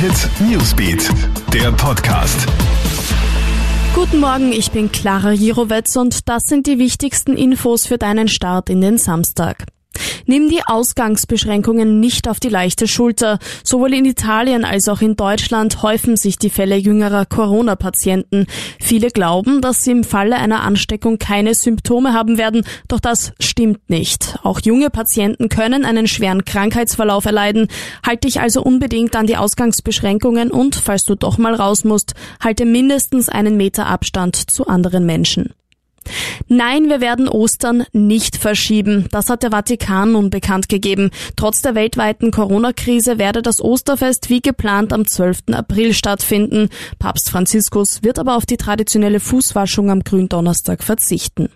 Hit Newsbeat, der Podcast. Guten Morgen, ich bin Clara Jirovetz und das sind die wichtigsten Infos für deinen Start in den Samstag. Nimm die Ausgangsbeschränkungen nicht auf die leichte Schulter. Sowohl in Italien als auch in Deutschland häufen sich die Fälle jüngerer Corona-Patienten. Viele glauben, dass sie im Falle einer Ansteckung keine Symptome haben werden, doch das stimmt nicht. Auch junge Patienten können einen schweren Krankheitsverlauf erleiden. Halte dich also unbedingt an die Ausgangsbeschränkungen und, falls du doch mal raus musst, halte mindestens einen Meter Abstand zu anderen Menschen. Nein, wir werden Ostern nicht verschieben. Das hat der Vatikan nun bekannt gegeben. Trotz der weltweiten Corona-Krise werde das Osterfest wie geplant am 12. April stattfinden. Papst Franziskus wird aber auf die traditionelle Fußwaschung am Gründonnerstag verzichten.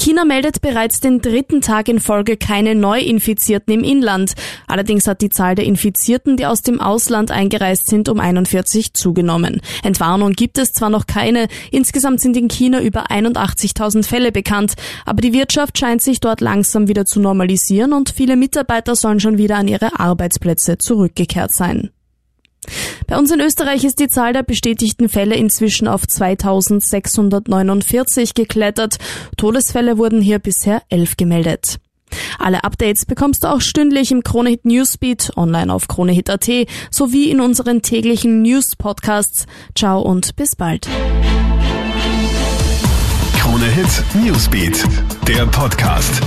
China meldet bereits den dritten Tag in Folge keine Neuinfizierten im Inland. Allerdings hat die Zahl der Infizierten, die aus dem Ausland eingereist sind, um 41 zugenommen. Entwarnung gibt es zwar noch keine, insgesamt sind in China über 81.000 Fälle bekannt, aber die Wirtschaft scheint sich dort langsam wieder zu normalisieren und viele Mitarbeiter sollen schon wieder an ihre Arbeitsplätze zurückgekehrt sein. Bei uns in Österreich ist die Zahl der bestätigten Fälle inzwischen auf 2649 geklettert. Todesfälle wurden hier bisher elf gemeldet. Alle Updates bekommst du auch stündlich im Kronehit Newsbeat, online auf kronehit.at sowie in unseren täglichen News-Podcasts. Ciao und bis bald. Kronehit Newsbeat, der Podcast.